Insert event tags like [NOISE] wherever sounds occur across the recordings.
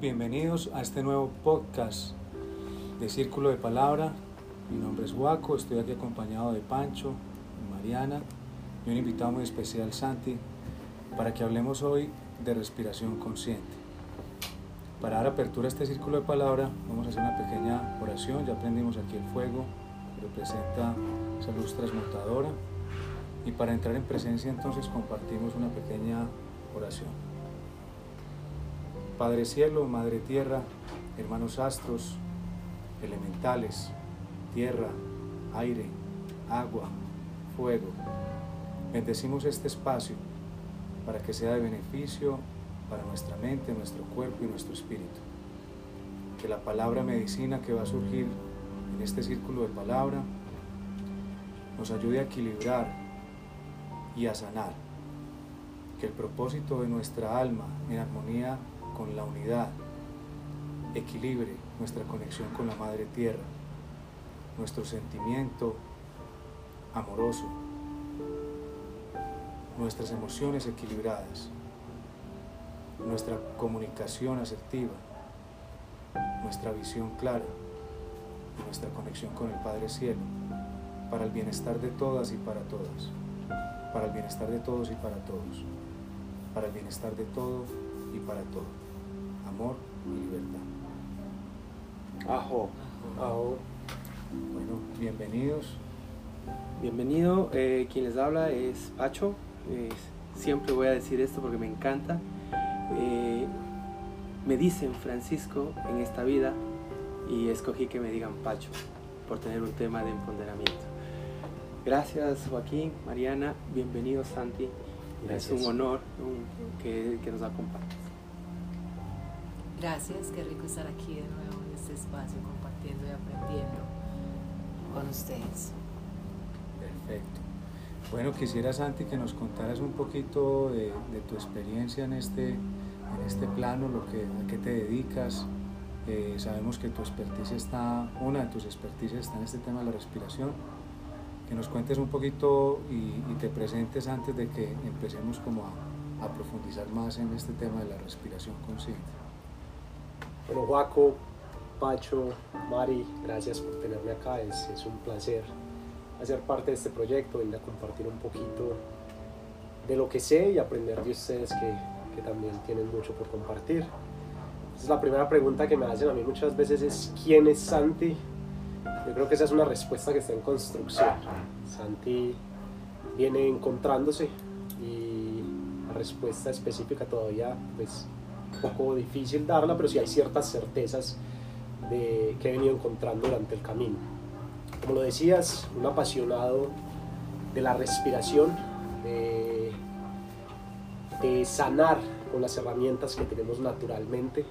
bienvenidos a este nuevo podcast de Círculo de Palabra. Mi nombre es Guaco, estoy aquí acompañado de Pancho, Mariana y un invitado muy especial, Santi, para que hablemos hoy de respiración consciente. Para dar apertura a este Círculo de Palabra, vamos a hacer una pequeña oración. Ya aprendimos aquí el fuego, representa esa luz transmutadora. Y para entrar en presencia, entonces compartimos una pequeña oración. Padre Cielo, Madre Tierra, hermanos astros, elementales, tierra, aire, agua, fuego. Bendecimos este espacio para que sea de beneficio para nuestra mente, nuestro cuerpo y nuestro espíritu. Que la palabra medicina que va a surgir en este círculo de palabra nos ayude a equilibrar y a sanar. Que el propósito de nuestra alma en armonía con la unidad, equilibre nuestra conexión con la Madre Tierra, nuestro sentimiento amoroso, nuestras emociones equilibradas, nuestra comunicación asertiva, nuestra visión clara nuestra conexión con el Padre Cielo, para el bienestar de todas y para todas, para el bienestar de todos y para todos, para el bienestar de todo y para todo amor y libertad. Ajo, ajo. Bueno, bienvenidos. Bienvenido, eh, quien les habla es Pacho. Eh, siempre voy a decir esto porque me encanta. Eh, me dicen Francisco en esta vida y escogí que me digan Pacho por tener un tema de empoderamiento. Gracias Joaquín, Mariana, bienvenido Santi. Es un honor que, que nos acompañes. Gracias, qué rico estar aquí de nuevo en este espacio compartiendo y aprendiendo con ustedes. Perfecto. Bueno, quisiera Santi que nos contaras un poquito de, tu experiencia en este, en este plano, lo que, a qué te dedicas. Eh, sabemos que tu expertise está, una de tus expertices está en este tema de la respiración. Que nos cuentes un poquito y, te presentes antes de que empecemos como a, a profundizar más en este tema de la respiración consciente. Bueno, Juaco, Pacho, Mari, gracias por tenerme acá. Es, un placer hacer parte de este proyecto, y a compartir un poquito de lo que sé y aprender de ustedes que, que también tienen mucho por compartir. Entonces, la primera pregunta que me hacen a mí muchas veces es ¿quién es Santi? Yo creo que esa es una respuesta que está en construcción. Santi viene encontrándose y la respuesta específica todavía pues un poco difícil darla, pero sí hay ciertas certezas de, que he venido encontrando durante el camino. Como lo decías, un apasionado de la respiración, de, de sanar con las herramientas que tenemos naturalmente.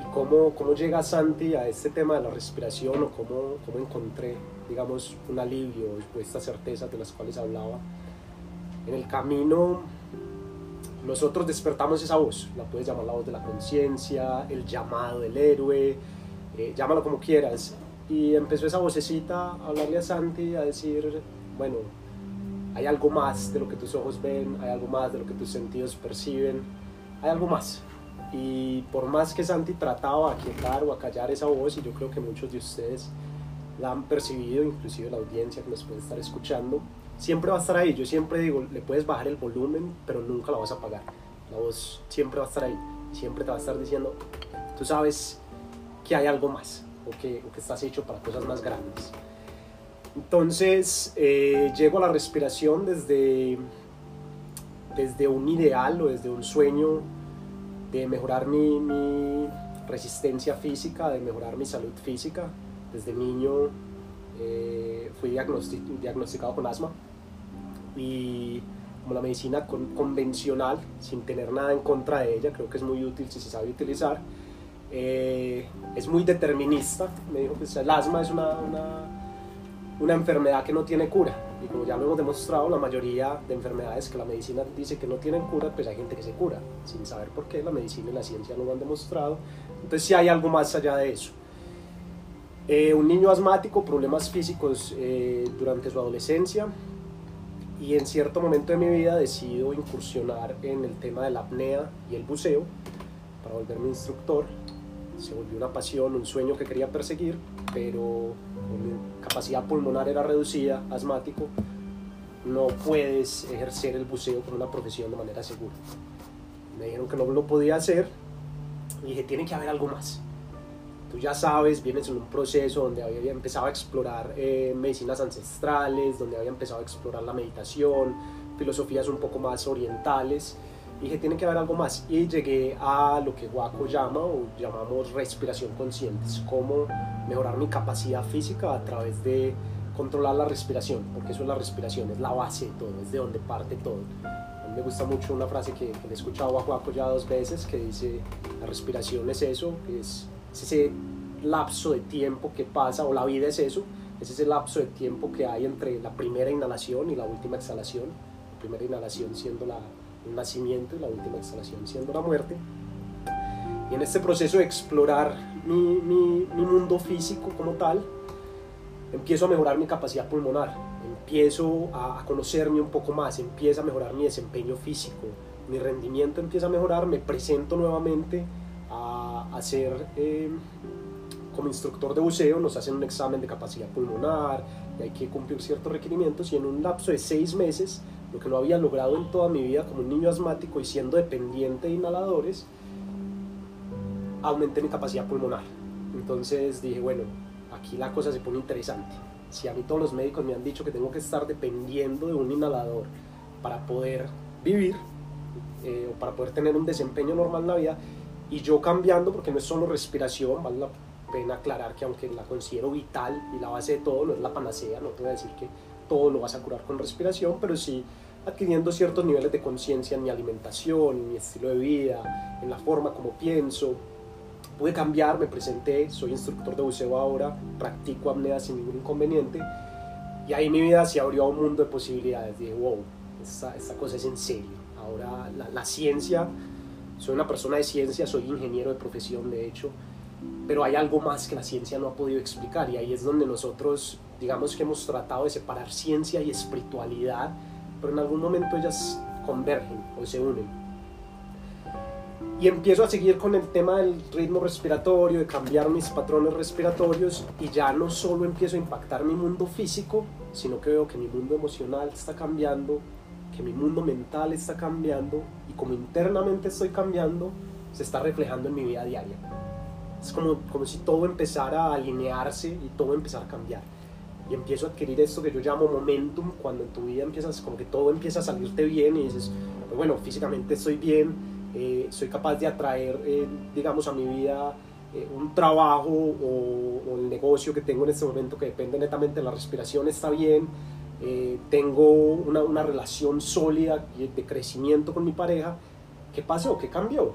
¿Y cómo, cómo llega Santi a este tema de la respiración o cómo, cómo encontré, digamos, un alivio o estas certezas de las cuales hablaba? En el camino nosotros despertamos esa voz, la puedes llamar la voz de la conciencia, el llamado del héroe, eh, llámalo como quieras. Y empezó esa vocecita a hablarle a Santi, a decir, bueno, hay algo más de lo que tus ojos ven, hay algo más de lo que tus sentidos perciben, hay algo más. Y por más que Santi trataba de aquietar o a callar esa voz, y yo creo que muchos de ustedes la han percibido, inclusive la audiencia que nos puede estar escuchando, siempre va a estar ahí. Yo siempre digo, le puedes bajar el volumen, pero nunca la vas a apagar. La voz siempre va a estar ahí. Siempre te va a estar diciendo, tú sabes que hay algo más o que, que estás hecho para cosas más grandes. Entonces, eh, llego a la respiración desde, desde un ideal o desde un sueño de mejorar mi, mi resistencia física, de mejorar mi salud física. Desde niño eh, fui diagnosticado con asma y como la medicina convencional, sin tener nada en contra de ella, creo que es muy útil si se sabe utilizar, eh, es muy determinista. Me dijo que el asma es una, una, una, enfermedad que no tiene cura. Y como ya lo hemos demostrado, la mayoría de enfermedades que la medicina dice que no tienen cura, pues hay gente que se cura, sin saber por qué. La medicina y la ciencia lo han demostrado. Entonces sí hay algo más allá de eso. Eh, un niño asmático, problemas físicos eh, durante su adolescencia, y en cierto momento de mi vida decido incursionar en el tema de la apnea y el buceo para volverme instructor. Se volvió una pasión, un sueño que quería perseguir, pero mi capacidad pulmonar era reducida, asmático, no puedes ejercer el buceo como una profesión de manera segura. Me dijeron que no lo podía hacer y dije, tiene que haber algo más. Tú ya sabes, vienes en un proceso donde había empezado a explorar eh, medicinas ancestrales, donde había empezado a explorar la meditación, filosofías un poco más orientales. Y dije, tiene que haber algo más. Y llegué a lo que Waco llama, o llamamos respiración consciente, cómo mejorar mi capacidad física a través de controlar la respiración, porque eso es la respiración, es la base de todo, es de donde parte todo. A mí me gusta mucho una frase que, que le he escuchado a Juaco ya dos veces, que dice, la respiración es eso, es, es ese lapso de tiempo que pasa, o la vida es eso, es ese lapso de tiempo que hay entre la primera inhalación y la última exhalación, la primera inhalación siendo la, el nacimiento y la última exhalación siendo la muerte. Y en este proceso de explorar mi, mi, mi mundo físico como tal, empiezo a mejorar mi capacidad pulmonar, empiezo a, conocerme un poco más, empieza a mejorar mi desempeño físico, mi rendimiento empieza a mejorar, me presento nuevamente a, hacer eh, como instructor de buceo, nos hacen un examen de capacidad pulmonar y hay que cumplir ciertos requerimientos y en un lapso de seis meses, lo que no había logrado en toda mi vida como un niño asmático y siendo dependiente de inhaladores, aumenté mi capacidad pulmonar. Entonces dije, bueno, aquí la cosa se pone interesante. Si a mí todos los médicos me han dicho que tengo que estar dependiendo de un inhalador para poder vivir eh, o para poder tener un desempeño normal en la vida, y yo cambiando, porque no es solo respiración, vale la pena aclarar que aunque la considero vital y la base de todo, no es la panacea, no te voy a decir que todo lo vas a curar con respiración, pero sí adquiriendo ciertos niveles de conciencia en mi alimentación, en mi estilo de vida, en la forma como pienso, pude cambiar, me presenté, soy instructor de buceo ahora, practico apnea sin ningún inconveniente. Y ahí mi vida se abrió a un mundo de posibilidades. Dije, wow, esta, esta cosa es en serio. Ahora la, la, ciencia, soy una persona de ciencia, soy ingeniero de profesión de hecho, pero hay algo más que la ciencia no ha podido explicar y ahí es donde nosotros, digamos que hemos tratado de separar ciencia y espiritualidad, pero en algún momento ellas convergen o se unen. Y empiezo a seguir con el tema del ritmo respiratorio, de cambiar mis patrones respiratorios y ya no solo empiezo a impactar mi mundo físico, sino que veo que mi mundo emocional está cambiando, que mi mundo mental está cambiando y como internamente estoy cambiando, se está reflejando en mi vida diaria. Es como, como si todo empezara a alinearse y todo empezara a cambiar. Y empiezo a adquirir esto que yo llamo momentum, cuando en tu vida empiezas, como que todo empieza a salirte bien y dices, pues bueno, físicamente estoy bien, eh, soy capaz de atraer, eh, digamos, a mi vida eh, un trabajo o, el negocio que tengo en este momento que depende netamente de la respiración está bien, tengo una, una, relación sólida de crecimiento con mi pareja, ¿qué pasó? ¿Qué cambió?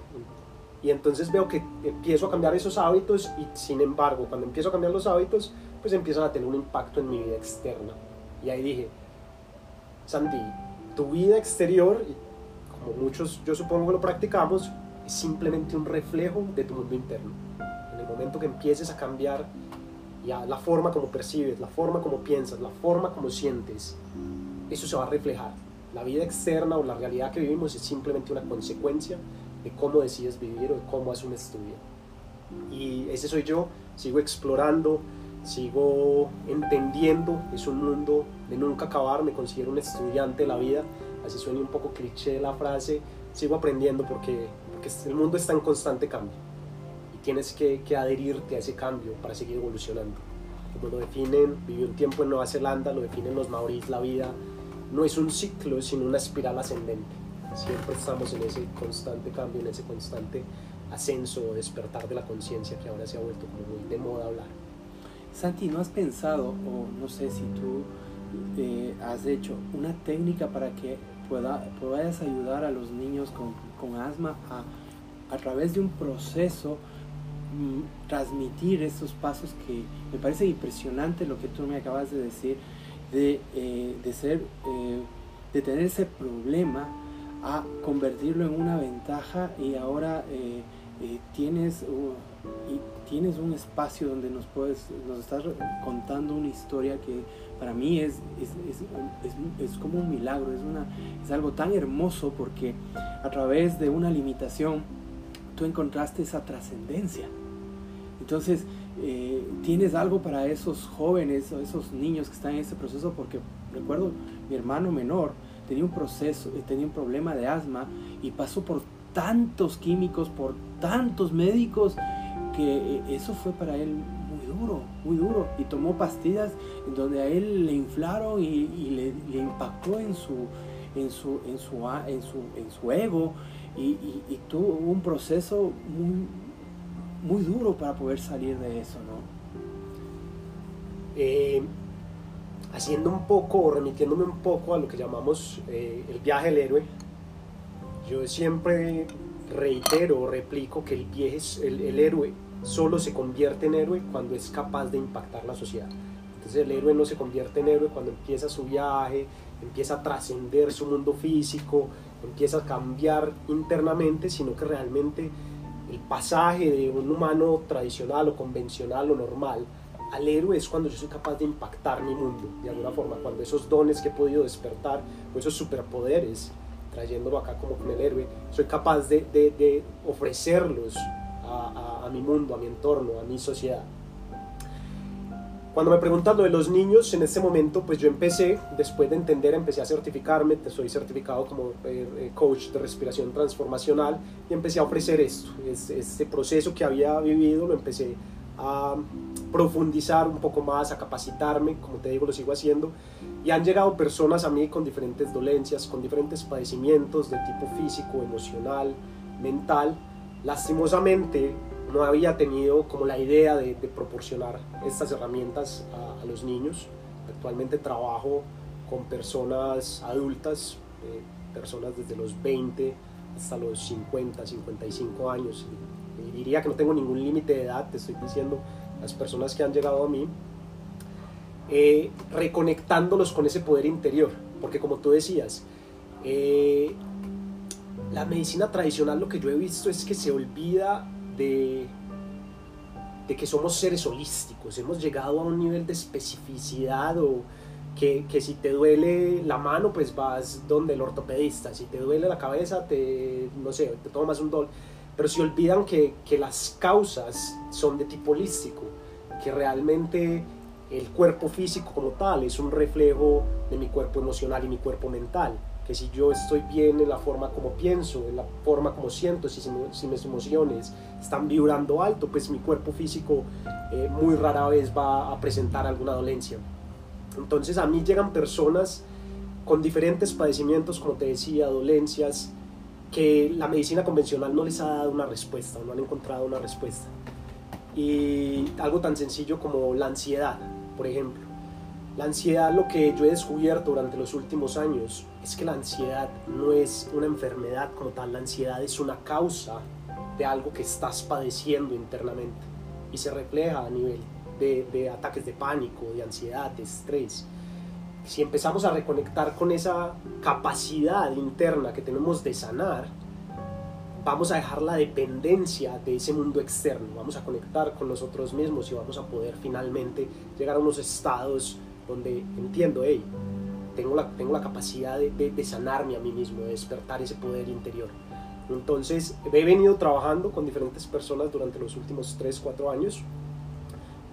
Y entonces veo que empiezo a cambiar esos hábitos y sin embargo, cuando empiezo a cambiar los hábitos, pues empiezan a tener un impacto en mi vida externa. Y ahí dije, Sandy, tu vida exterior como muchos yo supongo que lo practicamos, es simplemente un reflejo de tu mundo interno. En el momento que empieces a cambiar la forma como percibes, la forma como piensas, la forma como sientes, eso se va a reflejar. La vida externa o la realidad que vivimos es simplemente una consecuencia de cómo decides vivir o de cómo asumes tu vida. Y ese soy yo, sigo explorando, sigo entendiendo, es un mundo de nunca acabar, me considero un estudiante de la vida así suena un poco cliché la frase, sigo aprendiendo porque, el mundo está en constante cambio tienes que, que adherirte a ese cambio para seguir evolucionando. Como lo definen, viví un tiempo en Nueva Zelanda, lo definen los maoríes, la vida no es un ciclo, sino una espiral ascendente. Siempre estamos en ese constante cambio, en ese constante ascenso o despertar de la conciencia que ahora se ha vuelto como muy de moda hablar. Santi, ¿no has pensado, o no sé si tú eh, has hecho una técnica para que pueda, puedas ayudar a los niños con, con asma a, a, través de un proceso transmitir estos pasos que me parece impresionante lo que tú me acabas de decir de, eh, de ser eh, de tener ese problema a convertirlo en una ventaja y ahora eh, tienes tienes un espacio donde nos puedes nos estás contando una historia que para mí es, es, es, es, como un milagro, es, una, es algo tan hermoso porque a través de una limitación tú encontraste esa trascendencia. Entonces, eh, tienes algo para esos jóvenes o esos niños que están en ese proceso, porque recuerdo mi hermano menor tenía un proceso, eh, tenía un problema de asma y pasó por tantos químicos, por tantos médicos, que eh, eso fue para él muy duro, muy duro. Y tomó pastillas en donde a él le inflaron y, le, impactó en su, en su, en su, en su, en su ego y, y, tuvo un proceso muy, muy duro para poder salir de eso, ¿no? Eh, haciendo un poco, o remitiéndome un poco a lo que llamamos eh, el viaje del héroe, yo siempre reitero o replico que el, viaje, el, el héroe solo se convierte en héroe cuando es capaz de impactar la sociedad. Entonces el héroe no se convierte en héroe cuando empieza su viaje, empieza a trascender su mundo físico, empieza a cambiar internamente, sino que realmente el pasaje de un humano tradicional o convencional o normal al héroe es cuando yo soy capaz de impactar mi mundo, de alguna forma, cuando esos dones que he podido despertar, o esos superpoderes, trayéndolo acá como con el héroe, soy capaz de, de, ofrecerlos a, a, a mi mundo, a mi entorno, a mi sociedad. Cuando me preguntan lo de los niños, en este momento, pues yo empecé, después de entender, empecé a certificarme, soy certificado como eh, eh, coach de respiración transformacional y empecé a ofrecer esto, este proceso que había vivido, lo empecé a profundizar un poco más, a capacitarme, como te digo, lo sigo haciendo. Y han llegado personas a mí con diferentes dolencias, con diferentes padecimientos de tipo físico, emocional, mental. Lastimosamente, no había tenido como la idea de, proporcionar estas herramientas a, los niños. Actualmente trabajo con personas adultas, eh, personas desde los 20 hasta los 50, 55 años. Diría que no tengo ningún límite de edad, te estoy diciendo, las personas que han llegado a mí, eh, reconectándolos con ese poder interior. Porque como tú decías, eh, la medicina tradicional lo que yo he visto es que se olvida de, que somos seres holísticos, hemos llegado a un nivel de especificidad o que, si te duele la mano, pues vas donde el ortopedista, si te duele la cabeza, te, no sé, te tomas un dol, pero se olvidan que, que las causas son de tipo holístico, que realmente el cuerpo físico como tal es un reflejo de mi cuerpo emocional y mi cuerpo mental que si yo estoy bien en la forma como pienso, en la forma como siento, si, si mis emociones están vibrando alto, pues mi cuerpo físico eh, muy rara vez va a presentar alguna dolencia. Entonces a mí llegan personas con diferentes padecimientos, como te decía, dolencias, que la medicina convencional no les ha dado una respuesta o no han encontrado una respuesta. Y algo tan sencillo como la ansiedad, por ejemplo. La ansiedad, lo que yo he descubierto durante los últimos años, es que la ansiedad no es una enfermedad como tal, la ansiedad es una causa de algo que estás padeciendo internamente y se refleja a nivel de, ataques de pánico, de ansiedad, de estrés. Si empezamos a reconectar con esa capacidad interna que tenemos de sanar, vamos a dejar la dependencia de ese mundo externo, vamos a conectar con nosotros mismos y vamos a poder finalmente llegar a unos estados donde entiendo, hey, tengo la, tengo la capacidad de, de, sanarme a mí mismo, de despertar ese poder interior. Entonces, he venido trabajando con diferentes personas durante los últimos 3, 4 años,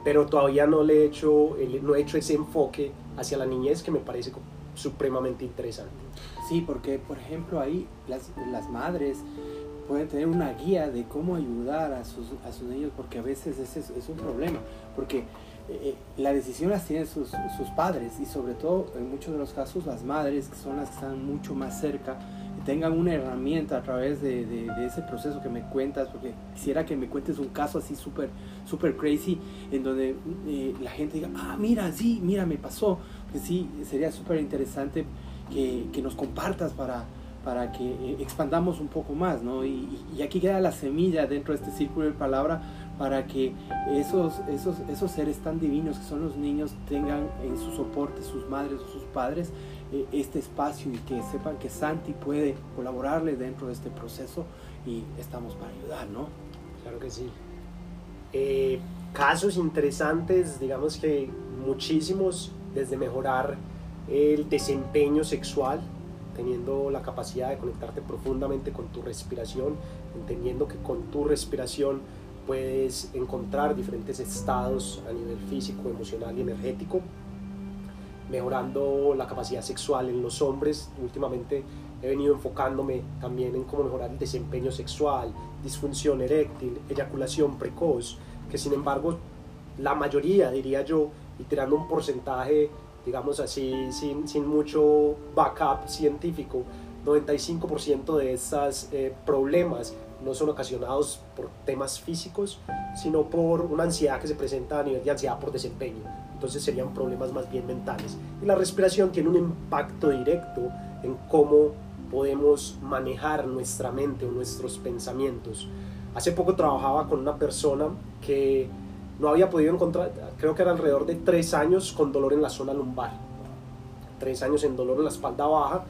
pero todavía no, le he hecho, no he hecho ese enfoque hacia la niñez que me parece supremamente interesante. Sí, porque, por ejemplo, ahí las, las madres pueden tener una guía de cómo ayudar a sus, a sus niños, porque a veces ese es, es un problema, porque eh, la decisión las tienen sus, sus, padres y sobre todo en muchos de los casos las madres que son las que están mucho más cerca tengan una herramienta a través de, de, ese proceso que me cuentas porque quisiera que me cuentes un caso así súper super crazy en donde eh, la gente diga ah mira sí mira me pasó que sí sería súper interesante que, que, nos compartas para para que eh, expandamos un poco más, ¿no? Y, y, aquí queda la semilla dentro de este círculo de palabra para que esos, esos, esos seres tan divinos que son los niños tengan en su soporte, sus madres o sus padres, eh, este espacio y que sepan que Santi puede colaborarle dentro de este proceso y estamos para ayudar, ¿no? Claro que sí. Eh, casos interesantes, digamos que muchísimos, desde mejorar el desempeño sexual, teniendo la capacidad de conectarte profundamente con tu respiración, entendiendo que con tu respiración puedes encontrar diferentes estados a nivel físico, emocional y energético, mejorando la capacidad sexual en los hombres. Últimamente he venido enfocándome también en cómo mejorar el desempeño sexual, disfunción eréctil, eyaculación precoz, que sin embargo la mayoría, diría yo, y tirando un porcentaje, digamos así, sin, sin mucho backup científico, 95% de estos eh, problemas no son ocasionados por temas físicos, sino por una ansiedad que se presenta a nivel de ansiedad por desempeño. Entonces serían problemas más bien mentales. Y la respiración tiene un impacto directo en cómo podemos manejar nuestra mente o nuestros pensamientos. Hace poco trabajaba con una persona que no había podido encontrar, creo que era alrededor de tres años con dolor en la zona lumbar, tres años en dolor en la espalda baja,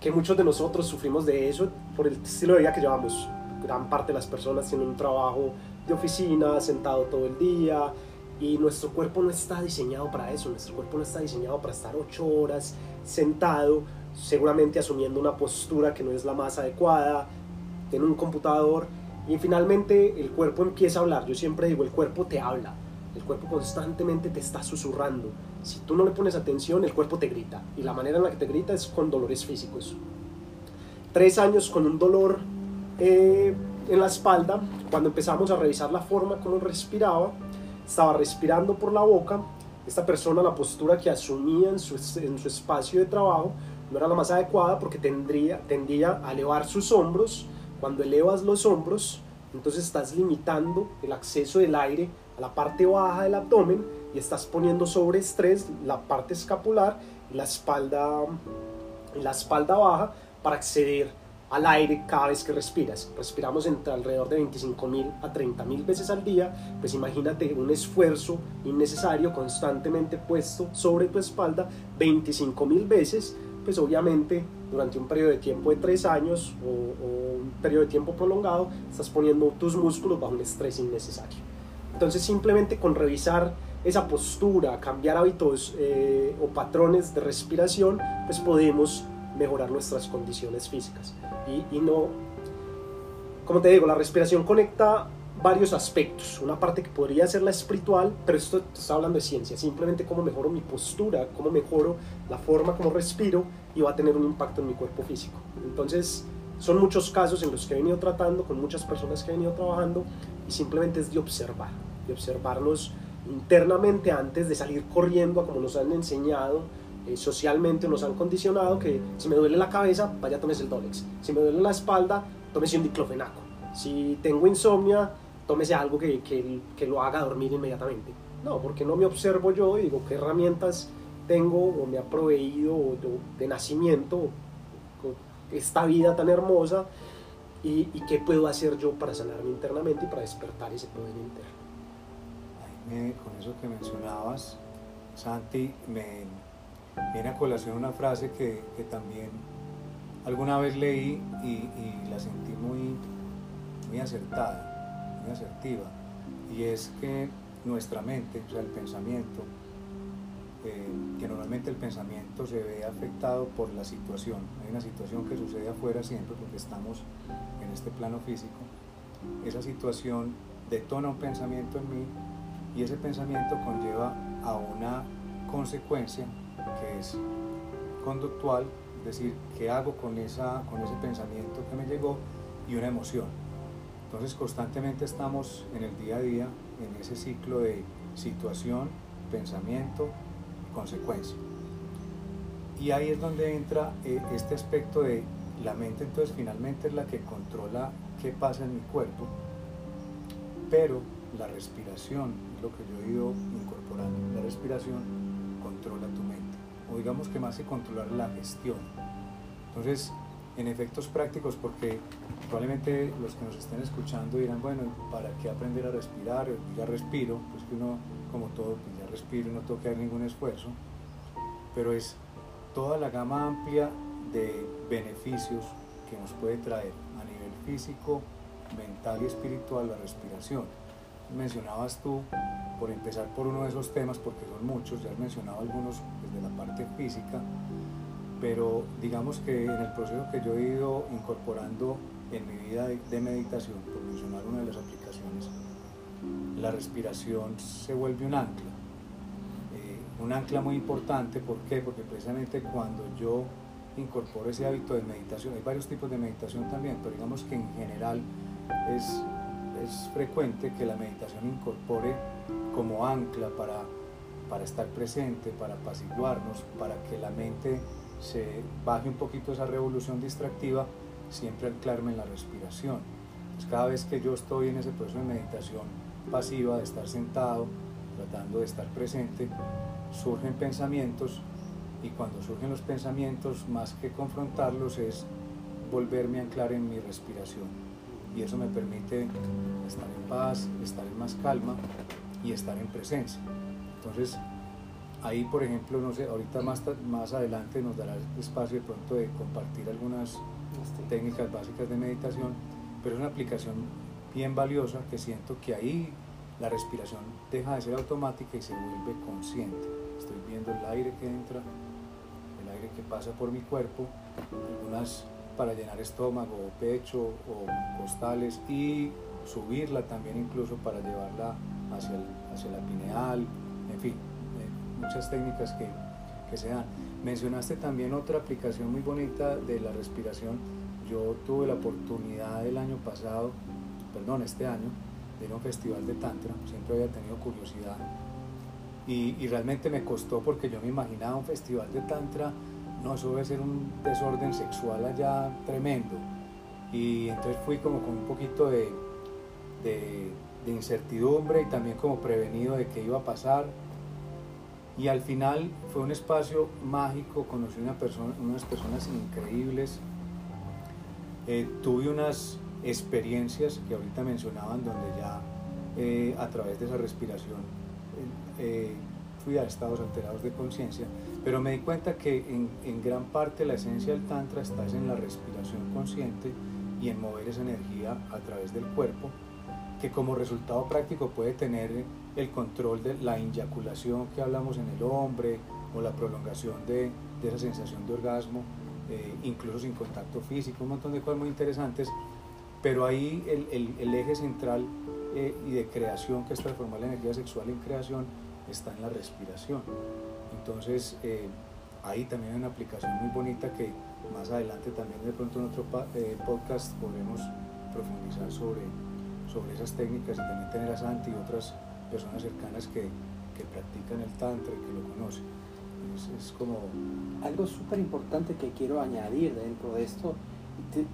que muchos de nosotros sufrimos de eso por el estilo de vida que llevamos. Gran parte de las personas tienen un trabajo de oficina, sentado todo el día, y nuestro cuerpo no está diseñado para eso, nuestro cuerpo no está diseñado para estar ocho horas sentado, seguramente asumiendo una postura que no es la más adecuada, en un computador y finalmente el cuerpo empieza a hablar. Yo siempre digo, el cuerpo te habla. El cuerpo constantemente te está susurrando. Si tú no le pones atención, el cuerpo te grita. Y la manera en la que te grita es con dolores físicos. Tres años con un dolor eh, en la espalda. Cuando empezamos a revisar la forma como respiraba, estaba respirando por la boca. Esta persona, la postura que asumía en su, en su espacio de trabajo, no era la más adecuada porque tendría, tendía a elevar sus hombros cuando elevas los hombros, entonces estás limitando el acceso del aire a la parte baja del abdomen y estás poniendo sobre estrés la parte escapular y la espalda, la espalda baja para acceder al aire cada vez que respiras. Respiramos entre alrededor de 25.000 a 30.000 veces al día, pues imagínate un esfuerzo innecesario constantemente puesto sobre tu espalda 25.000 veces, pues obviamente durante un periodo de tiempo de tres años o, un periodo de tiempo prolongado, estás poniendo tus músculos bajo un estrés innecesario. Entonces simplemente con revisar esa postura, cambiar hábitos eh, o patrones de respiración, pues podemos mejorar nuestras condiciones físicas. Y, y no, como te digo, la respiración conecta varios aspectos. Una parte que podría ser la espiritual, pero esto está hablando de ciencia, simplemente cómo mejoro mi postura, cómo mejoro la forma como respiro y va a tener un impacto en mi cuerpo físico. Entonces, son muchos casos en los que he venido tratando con muchas personas que he venido trabajando y simplemente es de observar, de observarnos internamente antes de salir corriendo a como nos han enseñado eh, socialmente, nos han condicionado que si me duele la cabeza, vaya tomes el Dolex, si me duele la espalda, tómese un diclofenaco, si tengo insomnia, tómese algo que, que, lo haga dormir inmediatamente. No, porque no me observo yo y digo qué herramientas tengo o me ha proveído de nacimiento esta vida tan hermosa y, y, qué puedo hacer yo para sanarme internamente y para despertar ese poder interno. Con eso que mencionabas, Santi, me viene a colación una frase que, también alguna vez leí y, la sentí muy, muy acertada asertiva, y es que nuestra mente, o sea, el pensamiento, eh, que normalmente el pensamiento se ve afectado por la situación, hay una situación que sucede afuera siempre porque estamos en este plano físico, esa situación detona un pensamiento en mí y ese pensamiento conlleva a una consecuencia que es conductual, es decir, qué hago con, esa, con ese pensamiento que me llegó y una emoción. Entonces constantemente estamos en el día a día en ese ciclo de situación, pensamiento, consecuencia. Y ahí es donde entra eh, este aspecto de la mente entonces finalmente es la que controla qué pasa en mi cuerpo, pero la respiración es lo que yo he ido incorporando. La respiración controla tu mente, o digamos que más que controlar la gestión. Entonces, en efectos prácticos porque probablemente los que nos estén escuchando dirán, bueno, ¿para qué aprender a respirar? Ya respiro, pues que uno, como todo, pues ya respiro y no tengo que hacer ningún esfuerzo, pero es toda la gama amplia de beneficios que nos puede traer a nivel físico, mental y espiritual la respiración. Mencionabas tú, por empezar por uno de esos temas, porque son muchos, ya has mencionado algunos desde la parte física, pero digamos que en el proceso que yo he ido incorporando en mi vida de, de meditación, por mencionar una de las aplicaciones, la respiración se vuelve un ancla. Eh, un ancla muy importante, ¿por qué? Porque precisamente cuando yo incorporo ese hábito de meditación, hay varios tipos de meditación también, pero digamos que en general es, es frecuente que la meditación incorpore como ancla para, para estar presente, para apaciguarnos, para que la mente se baje un poquito esa revolución distractiva, siempre anclarme en la respiración. Cada vez que yo estoy en ese proceso de meditación pasiva, de estar sentado, tratando de estar presente, surgen pensamientos y cuando surgen los pensamientos, más que confrontarlos, es volverme a anclar en mi respiración. Y eso me permite estar en paz, estar en más calma y estar en presencia. Entonces, ahí, por ejemplo, no sé, ahorita más, más adelante nos dará espacio de pronto de compartir algunas técnicas básicas de meditación, pero es una aplicación bien valiosa que siento que ahí la respiración deja de ser automática y se vuelve consciente. Estoy viendo el aire que entra, el aire que pasa por mi cuerpo, algunas para llenar estómago o pecho o costales y subirla también incluso para llevarla hacia, el, hacia la pineal, en fin, eh, muchas técnicas que, que se dan. Mencionaste también otra aplicación muy bonita de la respiración. Yo tuve la oportunidad el año pasado, perdón, este año, de ir a un festival de Tantra, siempre había tenido curiosidad y, y, realmente me costó porque yo me imaginaba un festival de Tantra, no, eso debe ser un desorden sexual allá tremendo. Y entonces fui como con un poquito de, de, incertidumbre y también como prevenido de qué iba a pasar. Y al final fue un espacio mágico, conocí una persona, unas personas increíbles, eh, tuve unas experiencias que ahorita mencionaban donde ya eh, a través de esa respiración eh, fui a estados alterados de conciencia, pero me di cuenta que en, gran parte la esencia del tantra está en la respiración consciente y en mover esa energía a través del cuerpo, que como resultado práctico puede tener el control de la inyaculación que hablamos en el hombre o la prolongación de, esa sensación de orgasmo, eh, incluso sin contacto físico, un montón de cosas muy interesantes, pero ahí el eje central eh, y de creación, que es transformar la energía sexual en creación, está en la respiración. Entonces, eh, ahí también hay una aplicación muy bonita que más adelante también de pronto en otro eh, podcast podremos profundizar sobre, sobre esas técnicas y también tener a Santi y otras personas cercanas que, que practican el tantra y que lo conocen. Es, es como... Algo súper importante que quiero añadir dentro de esto,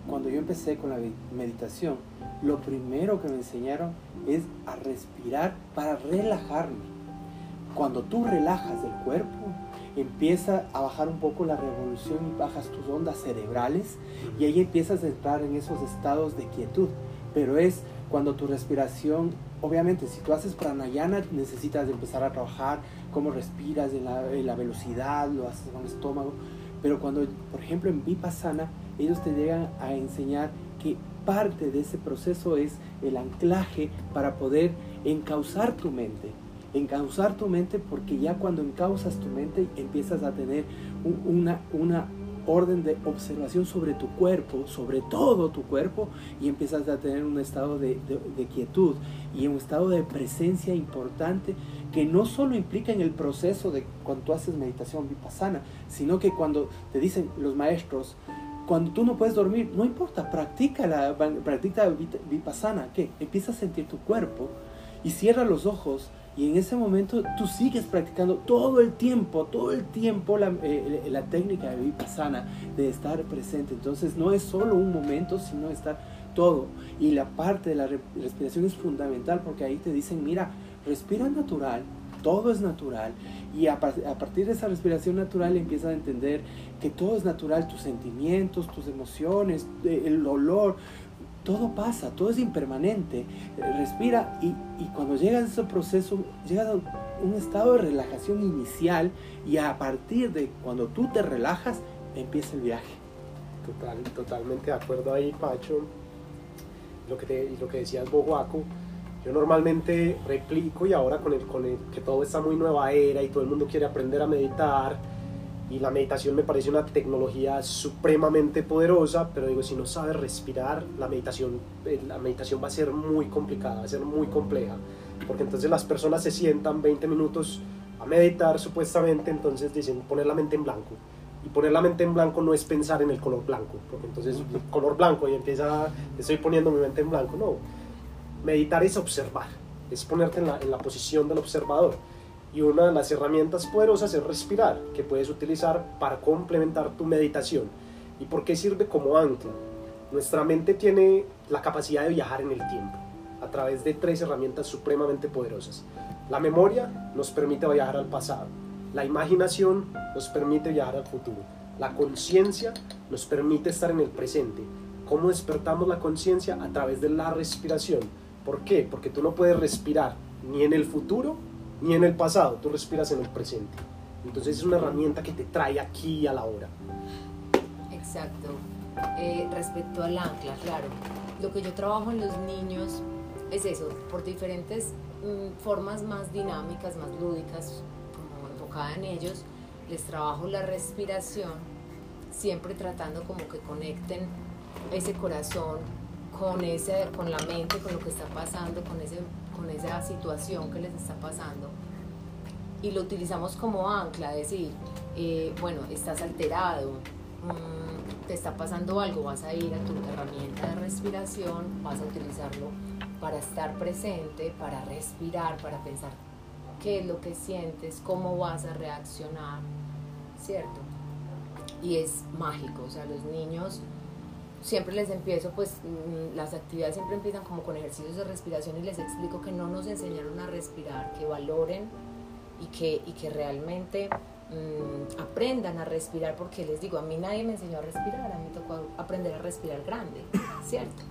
cuando yo empecé con la meditación, lo primero que me enseñaron es a respirar para relajarme. Cuando tú relajas el cuerpo, empieza a bajar un poco la revolución y bajas tus ondas cerebrales y ahí empiezas a entrar en esos estados de quietud. Pero es cuando tu respiración, obviamente, si tú haces pranayana, necesitas empezar a trabajar cómo respiras, en la, la velocidad, lo haces con el estómago. Pero cuando, por ejemplo, en Vipassana, ellos te llegan a enseñar que parte de ese proceso es el anclaje para poder encauzar tu mente. Encauzar tu mente porque ya cuando encauzas tu mente empiezas a tener una, una orden de observación sobre tu cuerpo, sobre todo tu cuerpo, y empiezas a tener un estado de, de, quietud y un estado de presencia importante que no solo implica en el proceso de cuando tú haces meditación vipassana, sino que cuando te dicen los maestros, cuando tú no puedes dormir, no importa, practica la practica vipassana, ¿qué? Empieza a sentir tu cuerpo y cierra los ojos y en ese momento tú sigues practicando todo el tiempo, todo el tiempo la, eh, la técnica de vipassana, de estar presente. Entonces no es solo un momento, sino estar todo. Y la parte de la respiración es fundamental porque ahí te dicen, mira, respira natural, todo es natural. Y a, a, partir de esa respiración natural empiezas a entender que todo es natural, tus sentimientos, tus emociones, el olor, todo pasa, todo es impermanente. Respira y, y cuando llegas a ese proceso, llegas a un estado de relajación inicial y a partir de cuando tú te relajas, empieza el viaje. Total, totalmente de acuerdo ahí, Pacho. Lo que, te, lo que decías, Bohuaco, yo normalmente replico y ahora con el, con el que todo está muy nueva era y todo el mundo quiere aprender a meditar y la meditación me parece una tecnología supremamente poderosa, pero digo, si no sabes respirar, la meditación, eh, la meditación va a ser muy complicada, va a ser muy compleja, porque entonces las personas se sientan 20 minutos a meditar supuestamente, entonces dicen poner la mente en blanco. Y poner la mente en blanco no es pensar en el color blanco, porque entonces el color blanco y empieza, estoy poniendo mi mente en blanco, no. Meditar es observar, es ponerte en la, en la posición del observador y una de las herramientas poderosas es respirar, que puedes utilizar para complementar tu meditación. ¿Y por qué sirve como ancla? Nuestra mente tiene la capacidad de viajar en el tiempo a través de tres herramientas supremamente poderosas. La memoria nos permite viajar al pasado, la imaginación nos permite viajar al futuro, la conciencia nos permite estar en el presente. ¿Cómo despertamos la conciencia? A través de la respiración. ¿Por qué? Porque tú no puedes respirar ni en el futuro ni en el pasado, tú respiras en el presente. Entonces es una herramienta que te trae aquí a la hora. Exacto. Eh, respecto al ancla, claro. Lo que yo trabajo en los niños es eso, por diferentes mm, formas más dinámicas, más lúdicas, como enfocada en ellos, les trabajo la respiración, siempre tratando como que conecten ese corazón con, ese, con la mente, con lo que está pasando, con ese esa situación que les está pasando y lo utilizamos como ancla, decir, eh, bueno, estás alterado, mm, te está pasando algo, vas a ir a tu herramienta de respiración, vas a utilizarlo para estar presente, para respirar, para pensar qué es lo que sientes, cómo vas a reaccionar, ¿cierto? Y es mágico, o sea, los niños siempre les empiezo, pues mm, las actividades siempre empiezan como con ejercicios de respiración y les explico que no nos enseñaron a respirar, que valoren y que, y que realmente mm, aprendan a respirar, porque les digo, a mí nadie me enseñó a respirar, a mí tocó aprender a respirar grande, ¿cierto?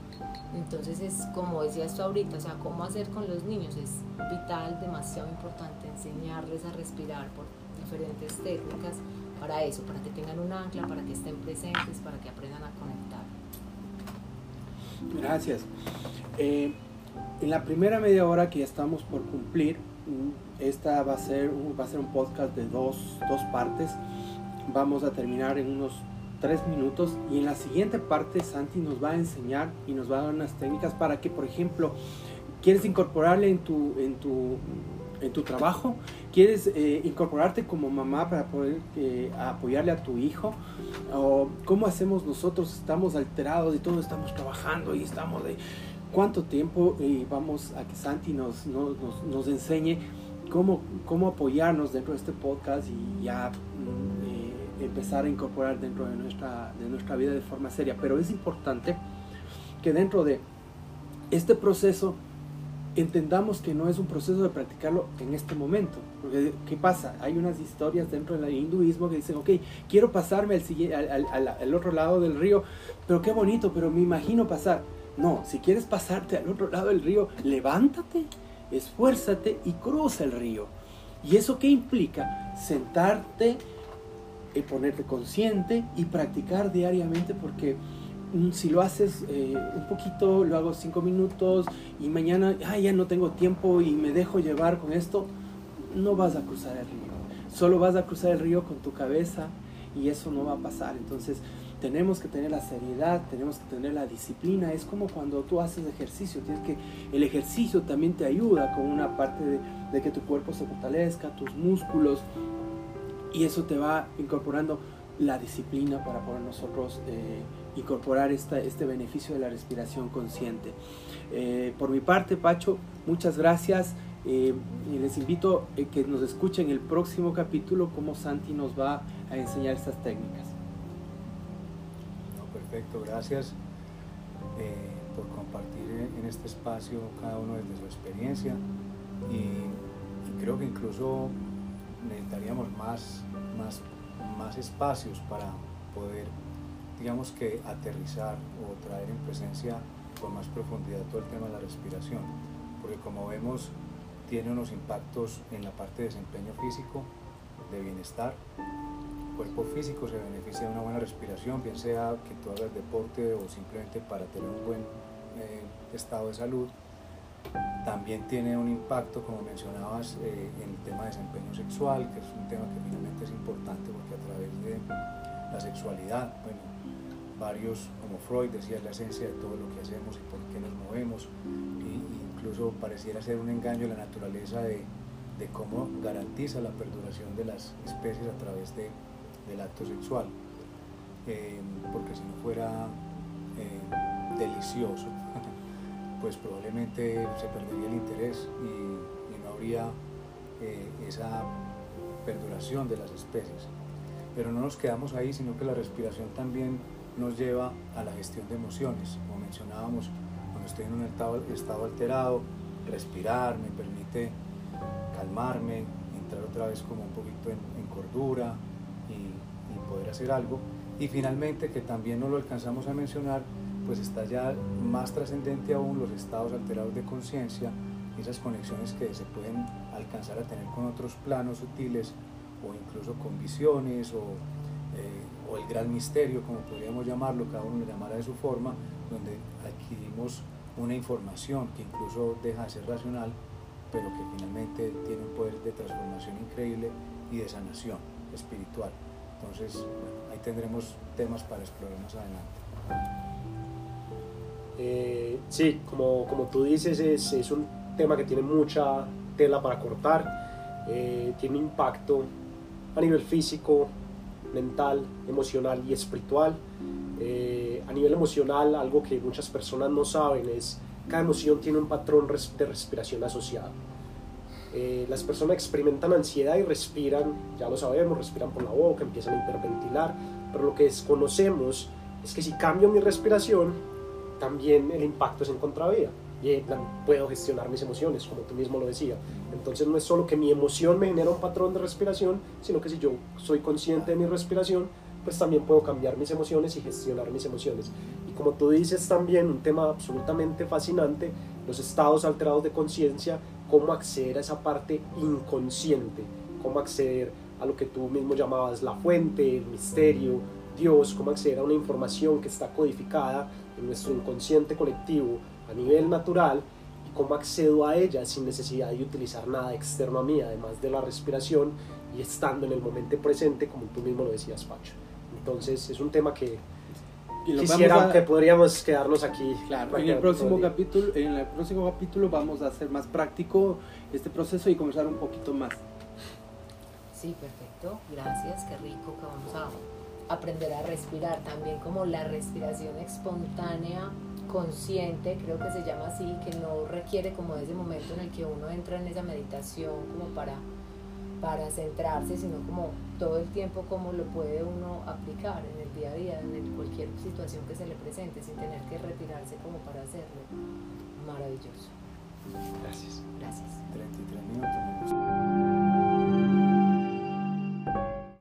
Entonces es como decías tú ahorita, o sea, cómo hacer con los niños es vital, demasiado importante enseñarles a respirar por diferentes técnicas para eso, para que tengan un ancla, para que estén presentes, para que aprendan a conectar. Gracias. Eh, en la primera media hora que ya estamos por cumplir, mm, esta va a ser, va a ser un podcast de dos, dos partes. Vamos a terminar en unos tres minutos y en la siguiente parte Santi nos va a enseñar y nos va a dar unas técnicas para que, por ejemplo, quieres incorporarle en tu, en tu en tu trabajo, quieres eh, incorporarte como mamá para poder eh, apoyarle a tu hijo, o cómo hacemos nosotros, estamos alterados y todos estamos trabajando y estamos de cuánto tiempo vamos a que Santi nos, nos, nos, enseñe cómo, cómo apoyarnos dentro de este podcast y ya mm, eh, empezar a incorporar dentro de nuestra, de nuestra vida de forma seria. Pero es importante que dentro de este proceso entendamos que no es un proceso de practicarlo en este momento. Porque, ¿qué pasa? Hay unas historias dentro del hinduismo que dicen, ok, quiero pasarme al, al, al, otro lado del río, pero qué bonito, pero me imagino pasar. No, si quieres pasarte al otro lado del río, levántate, esfuérzate y cruza el río. ¿Y eso qué implica? Sentarte, y eh, ponerte consciente y practicar diariamente porque si lo haces eh, un poquito, lo hago cinco minutos y mañana ya no tengo tiempo y me dejo llevar con esto, no vas a cruzar el río. Solo vas a cruzar el río con tu cabeza y eso no va a pasar. Entonces tenemos que tener la seriedad, tenemos que tener la disciplina. Es como cuando tú haces ejercicio, tienes que el ejercicio también te ayuda con una parte de, que tu cuerpo se fortalezca, tus músculos y eso te va incorporando la disciplina para poder nosotros eh, incorporar esta, este beneficio de la respiración consciente. Eh, por mi parte, Pacho, muchas gracias eh, y les invito a que nos escuchen el próximo capítulo como Santi nos va a enseñar estas técnicas. perfecto, gracias por compartir en este espacio cada uno desde su experiencia y, y creo que incluso necesitaríamos más, más más espacios para poder, digamos que, aterrizar o traer en presencia con más profundidad todo el tema de la respiración, porque como vemos, tiene unos impactos en la parte de desempeño físico, de bienestar. El cuerpo físico se beneficia de una buena respiración, bien sea que tú hagas deporte o simplemente para tener un buen eh, estado de salud también tiene un impacto, como mencionabas, eh, en el tema de desempeño sexual, que es un tema que finalmente es importante porque a través de la sexualidad. Bueno, varios, como Freud decía, es la esencia de todo lo que hacemos y por qué nos movemos. Y, incluso pareciera ser un engaño la naturaleza de, de cómo garantiza la perduración de las especies a través de, del acto sexual. Eh, porque si no fuera eh, delicioso, [LAUGHS] pues probablemente se perdería el interés y, no habría eh, esa perduración de las especies. Pero no nos quedamos ahí, sino que la respiración también nos lleva a la gestión de emociones. Como mencionábamos, cuando estoy en un estado, alterado, respirar me permite calmarme, entrar otra vez como un poquito en, cordura y, poder hacer algo. Y finalmente, que también no lo alcanzamos a mencionar, pues está ya más trascendente aún los estados alterados de conciencia, esas conexiones que se pueden alcanzar a tener con otros planos sutiles o incluso con visiones o, eh, o el gran misterio, como podríamos llamarlo, cada uno lo llamará de su forma, donde adquirimos una información que incluso deja de ser racional, pero que finalmente tiene un poder de transformación increíble y de sanación espiritual. Entonces, ahí tendremos temas para explorar más adelante. Eh, sí, como, como tú dices, es, es, un tema que tiene mucha tela para cortar, eh, tiene impacto a nivel físico, mental, emocional y espiritual. Eh, a nivel emocional, algo que muchas personas no saben es cada emoción tiene un patrón de respiración asociado. Eh, las personas experimentan ansiedad y respiran, ya lo sabemos, respiran por la boca, empiezan a hiperventilar, pero lo que desconocemos es que si cambio mi respiración, también el impacto es en contravía y puedo gestionar mis emociones, como tú mismo lo decías. Entonces no es solo que mi emoción me genera un patrón de respiración, sino que si yo soy consciente de mi respiración, pues también puedo cambiar mis emociones y gestionar mis emociones. Y como tú dices también, un tema absolutamente fascinante, los estados alterados de conciencia, cómo acceder a esa parte inconsciente, cómo acceder a lo que tú mismo llamabas la fuente, el misterio, Dios, cómo acceder a una información que está codificada en nuestro inconsciente colectivo a nivel natural cómo accedo a ella sin necesidad de utilizar nada externo a mí, además de la respiración y estando en el momento presente, como tú mismo lo decías, Pacho. Entonces es un tema que quisiera que podríamos quedarnos aquí. Claro, en el próximo capítulo, en el próximo capítulo vamos a hacer más práctico este proceso y conversar un poquito más. Sí, perfecto. Gracias, qué rico que vamos a aprender a respirar también como la respiración espontánea consciente, creo que se llama así, que no requiere como ese momento en el que uno entra en esa meditación como para, para centrarse, sino como todo el tiempo como lo puede uno aplicar en el día a día, en cualquier situación que se le presente, sin tener que retirarse como para hacerlo. Maravilloso. Gracias. Gracias. 33 minutos.